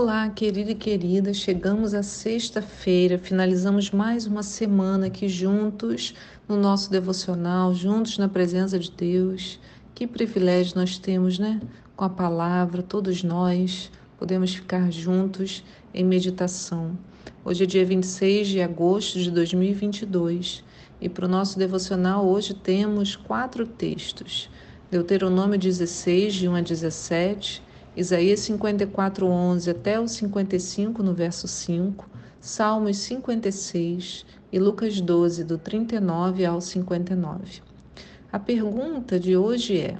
Olá, querido e querida, chegamos à sexta-feira, finalizamos mais uma semana aqui juntos no nosso devocional, juntos na presença de Deus. Que privilégio nós temos, né? Com a palavra, todos nós podemos ficar juntos em meditação. Hoje é dia 26 de agosto de 2022 e para o nosso devocional hoje temos quatro textos: Deuteronômio 16, de 1 a 17. Isaías 54, 11 até o 55, no verso 5, Salmos 56 e Lucas 12, do 39 ao 59. A pergunta de hoje é: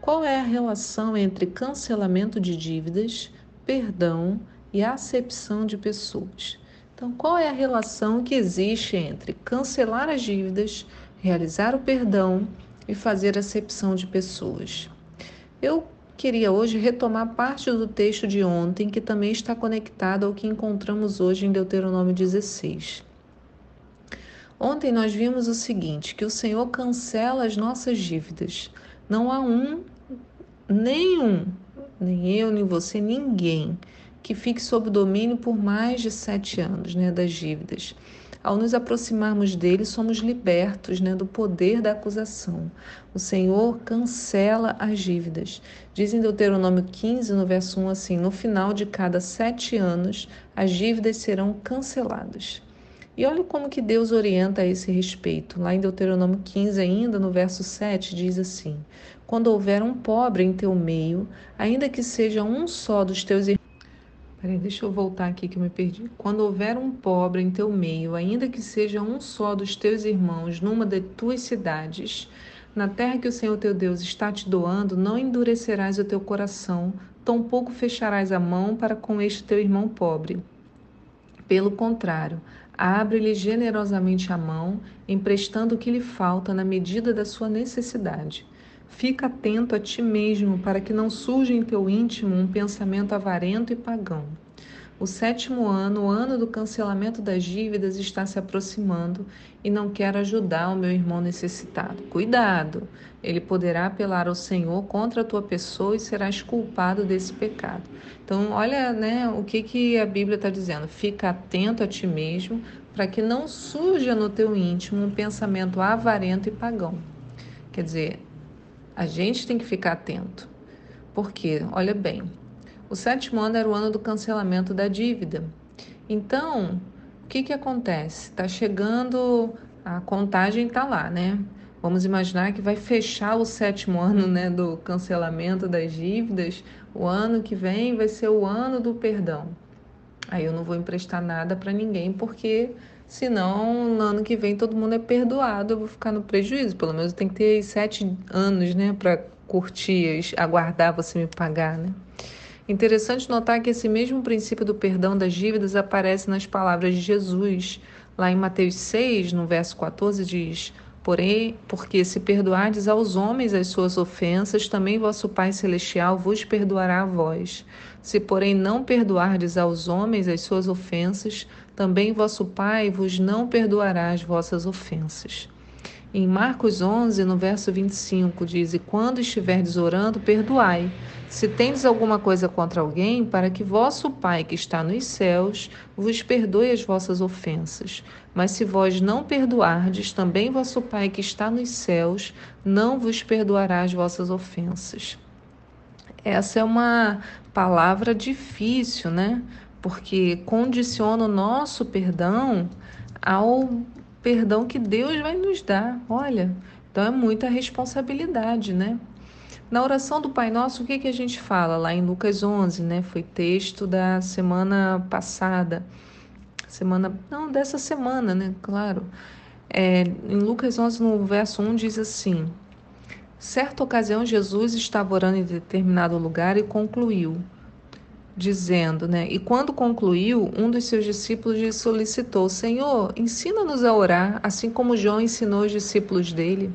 qual é a relação entre cancelamento de dívidas, perdão e acepção de pessoas? Então, qual é a relação que existe entre cancelar as dívidas, realizar o perdão e fazer acepção de pessoas? Eu queria hoje retomar parte do texto de ontem, que também está conectado ao que encontramos hoje em Deuteronômio 16. Ontem nós vimos o seguinte: que o Senhor cancela as nossas dívidas. Não há um, nenhum, nem eu, nem você, ninguém que fique sob domínio por mais de sete anos né, das dívidas. Ao nos aproximarmos dele, somos libertos né, do poder da acusação. O Senhor cancela as dívidas. Diz em Deuteronômio 15, no verso 1, assim: No final de cada sete anos, as dívidas serão canceladas. E olha como que Deus orienta a esse respeito. Lá em Deuteronômio 15, ainda no verso 7, diz assim: Quando houver um pobre em teu meio, ainda que seja um só dos teus irmãos, Peraí, deixa eu voltar aqui que eu me perdi. Quando houver um pobre em teu meio, ainda que seja um só dos teus irmãos, numa de tuas cidades, na terra que o Senhor teu Deus está te doando, não endurecerás o teu coração, tampouco fecharás a mão para com este teu irmão pobre. Pelo contrário, abre-lhe generosamente a mão, emprestando o que lhe falta na medida da sua necessidade Fica atento a ti mesmo para que não surja em teu íntimo um pensamento avarento e pagão. O sétimo ano, o ano do cancelamento das dívidas, está se aproximando e não quero ajudar o meu irmão necessitado. Cuidado! Ele poderá apelar ao Senhor contra a tua pessoa e serás culpado desse pecado. Então, olha né, o que, que a Bíblia está dizendo. Fica atento a ti mesmo para que não surja no teu íntimo um pensamento avarento e pagão. Quer dizer, a gente tem que ficar atento. Porque, olha bem, o sétimo ano era o ano do cancelamento da dívida. Então, o que, que acontece? Está chegando, a contagem está lá, né? Vamos imaginar que vai fechar o sétimo ano né, do cancelamento das dívidas. O ano que vem vai ser o ano do perdão. Aí eu não vou emprestar nada para ninguém porque Senão, no ano que vem todo mundo é perdoado, eu vou ficar no prejuízo. Pelo menos tem que ter sete anos, né, para curtir, aguardar você me pagar, né? Interessante notar que esse mesmo princípio do perdão das dívidas aparece nas palavras de Jesus. Lá em Mateus 6, no verso 14, diz: Porém, porque se perdoardes aos homens as suas ofensas, também vosso Pai Celestial vos perdoará a vós. Se, porém, não perdoardes aos homens as suas ofensas, também vosso Pai vos não perdoará as vossas ofensas. Em Marcos 11, no verso 25, diz: E quando estiverdes orando, perdoai. Se tendes alguma coisa contra alguém, para que vosso Pai que está nos céus vos perdoe as vossas ofensas. Mas se vós não perdoardes, também vosso Pai que está nos céus não vos perdoará as vossas ofensas. Essa é uma palavra difícil, né? Porque condiciona o nosso perdão ao perdão que Deus vai nos dar. Olha, então é muita responsabilidade, né? Na oração do Pai Nosso, o que, que a gente fala lá em Lucas 11, né? Foi texto da semana passada. Semana, não, dessa semana, né? Claro. É, em Lucas 11, no verso 1, diz assim: Certa ocasião, Jesus estava orando em determinado lugar e concluiu: dizendo, né? E quando concluiu, um dos seus discípulos lhe solicitou: Senhor, ensina-nos a orar, assim como João ensinou os discípulos dele.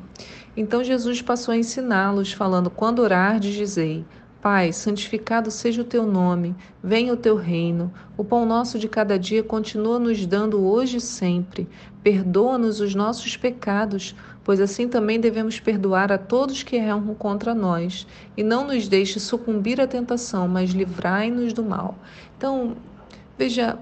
Então Jesus passou a ensiná-los, falando: Quando orardes, dizei: Pai, santificado seja o teu nome, venha o teu reino. O pão nosso de cada dia continua nos dando hoje e sempre. Perdoa-nos os nossos pecados, pois assim também devemos perdoar a todos que erram contra nós. E não nos deixe sucumbir à tentação, mas livrai-nos do mal. Então, veja,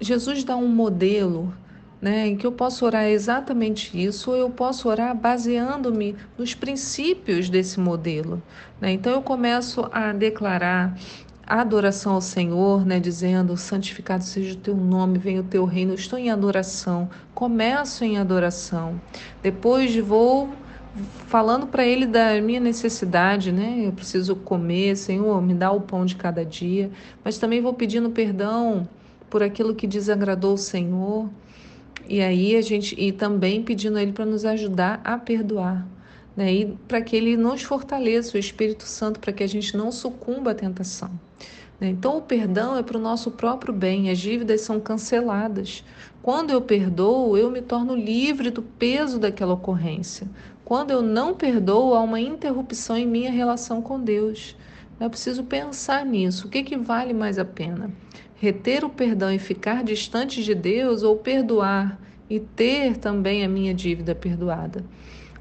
Jesus dá um modelo né, em que eu posso orar exatamente isso, ou eu posso orar baseando-me nos princípios desse modelo. Né? Então eu começo a declarar a adoração ao Senhor, né, dizendo: santificado seja o teu nome, venha o teu reino. Estou em adoração, começo em adoração. Depois vou falando para ele da minha necessidade, né? Eu preciso comer, Senhor, me dá o pão de cada dia, mas também vou pedindo perdão por aquilo que desagradou o Senhor. E aí a gente e também pedindo a ele para nos ajudar a perdoar, né? E para que ele nos fortaleça o Espírito Santo para que a gente não sucumba à tentação. Né? Então o perdão é para o nosso próprio bem, as dívidas são canceladas. Quando eu perdoo, eu me torno livre do peso daquela ocorrência. Quando eu não perdoo, há uma interrupção em minha relação com Deus. Eu preciso pensar nisso. O que, que vale mais a pena? reter o perdão e ficar distante de Deus ou perdoar e ter também a minha dívida perdoada,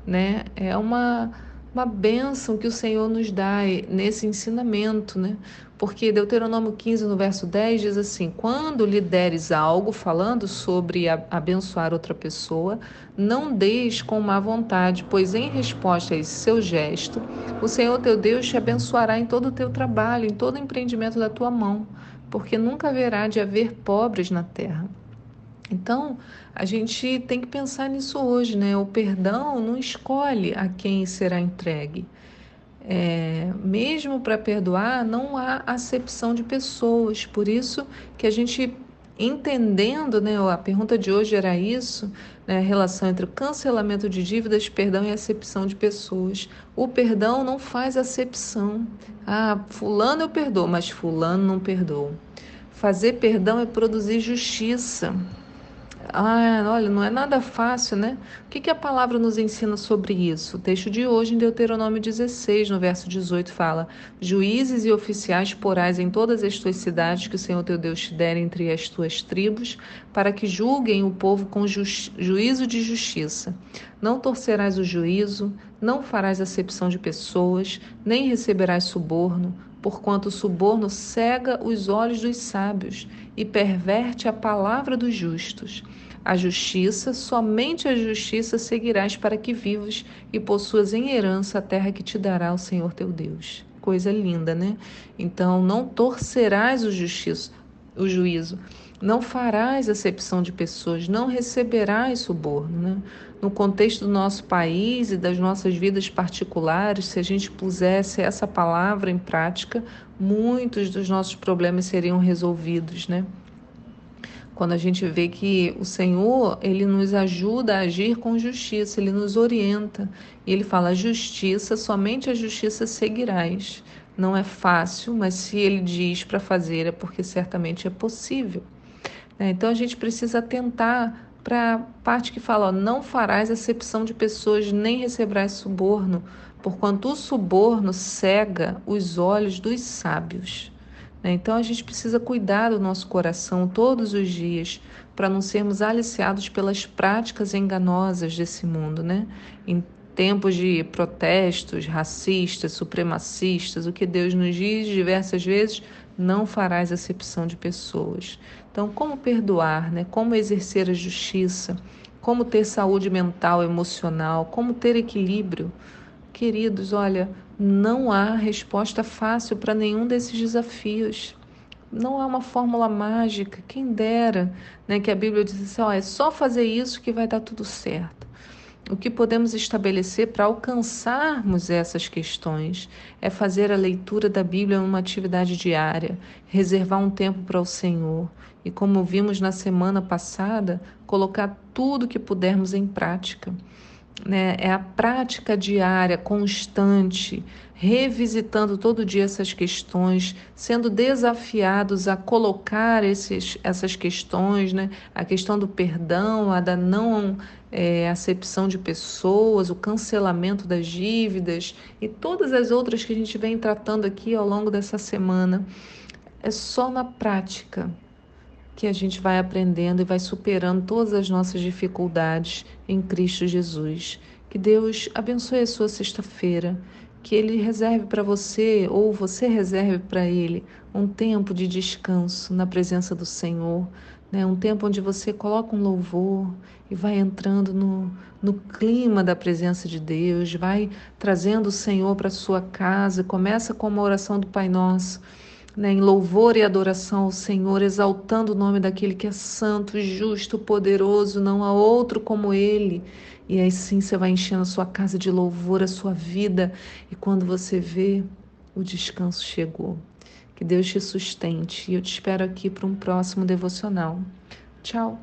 né? É uma uma bênção que o Senhor nos dá nesse ensinamento, né? Porque Deuteronômio 15, no verso 10, diz assim: Quando lhe deres algo falando sobre abençoar outra pessoa, não deis com má vontade, pois em resposta a esse seu gesto, o Senhor teu Deus te abençoará em todo o teu trabalho, em todo o empreendimento da tua mão porque nunca haverá de haver pobres na terra. Então, a gente tem que pensar nisso hoje, né? O perdão não escolhe a quem será entregue. É, mesmo para perdoar, não há acepção de pessoas. Por isso que a gente entendendo, né, a pergunta de hoje era isso, né, a relação entre o cancelamento de dívidas, perdão e acepção de pessoas. O perdão não faz acepção. Ah, fulano eu perdoo, mas fulano não perdoa. Fazer perdão é produzir justiça. Ah, olha, não é nada fácil, né? O que, que a palavra nos ensina sobre isso? O texto de hoje, em Deuteronômio 16, no verso 18, fala: Juízes e oficiais porais em todas as tuas cidades que o Senhor teu Deus te der entre as tuas tribos, para que julguem o povo com ju juízo de justiça. Não torcerás o juízo, não farás acepção de pessoas, nem receberás suborno, porquanto o suborno cega os olhos dos sábios e perverte a palavra dos justos. A justiça, somente a justiça seguirás para que vivas e possuas em herança a terra que te dará o Senhor teu Deus. Coisa linda, né? Então, não torcerás o, justiça, o juízo, não farás acepção de pessoas, não receberás suborno, né? no contexto do nosso país e das nossas vidas particulares, se a gente pusesse essa palavra em prática, muitos dos nossos problemas seriam resolvidos, né? Quando a gente vê que o Senhor, ele nos ajuda a agir com justiça, ele nos orienta. E ele fala: justiça, somente a justiça seguirás. Não é fácil, mas se ele diz para fazer é porque certamente é possível. Né? Então a gente precisa tentar para a parte que fala: ó, não farás acepção de pessoas, nem receberás suborno, porquanto o suborno cega os olhos dos sábios. Né? Então a gente precisa cuidar do nosso coração todos os dias para não sermos aliciados pelas práticas enganosas desse mundo, né? Em tempos de protestos racistas, supremacistas, o que Deus nos diz diversas vezes, não farás acepção de pessoas. Então, como perdoar, né? Como exercer a justiça, como ter saúde mental, emocional, como ter equilíbrio? Queridos, olha, não há resposta fácil para nenhum desses desafios. Não há uma fórmula mágica, quem dera, né, que a Bíblia diz assim, ó, é só fazer isso que vai dar tudo certo. O que podemos estabelecer para alcançarmos essas questões é fazer a leitura da Bíblia uma atividade diária, reservar um tempo para o Senhor e, como vimos na semana passada, colocar tudo que pudermos em prática. Né? É a prática diária, constante, revisitando todo dia essas questões, sendo desafiados a colocar esses, essas questões, né? A questão do perdão, a da não é, acepção de pessoas, o cancelamento das dívidas e todas as outras que a gente vem tratando aqui ao longo dessa semana. É só na prática que a gente vai aprendendo e vai superando todas as nossas dificuldades em Cristo Jesus. Que Deus abençoe a sua sexta-feira, que Ele reserve para você, ou você reserve para Ele, um tempo de descanso na presença do Senhor, né? um tempo onde você coloca um louvor e vai entrando no, no clima da presença de Deus, vai trazendo o Senhor para sua casa, começa com uma oração do Pai Nosso né, em louvor e adoração ao Senhor, exaltando o nome daquele que é santo, justo, poderoso, não há outro como ele. E aí sim você vai enchendo a sua casa de louvor, a sua vida, e quando você vê, o descanso chegou. Que Deus te sustente. E eu te espero aqui para um próximo devocional. Tchau.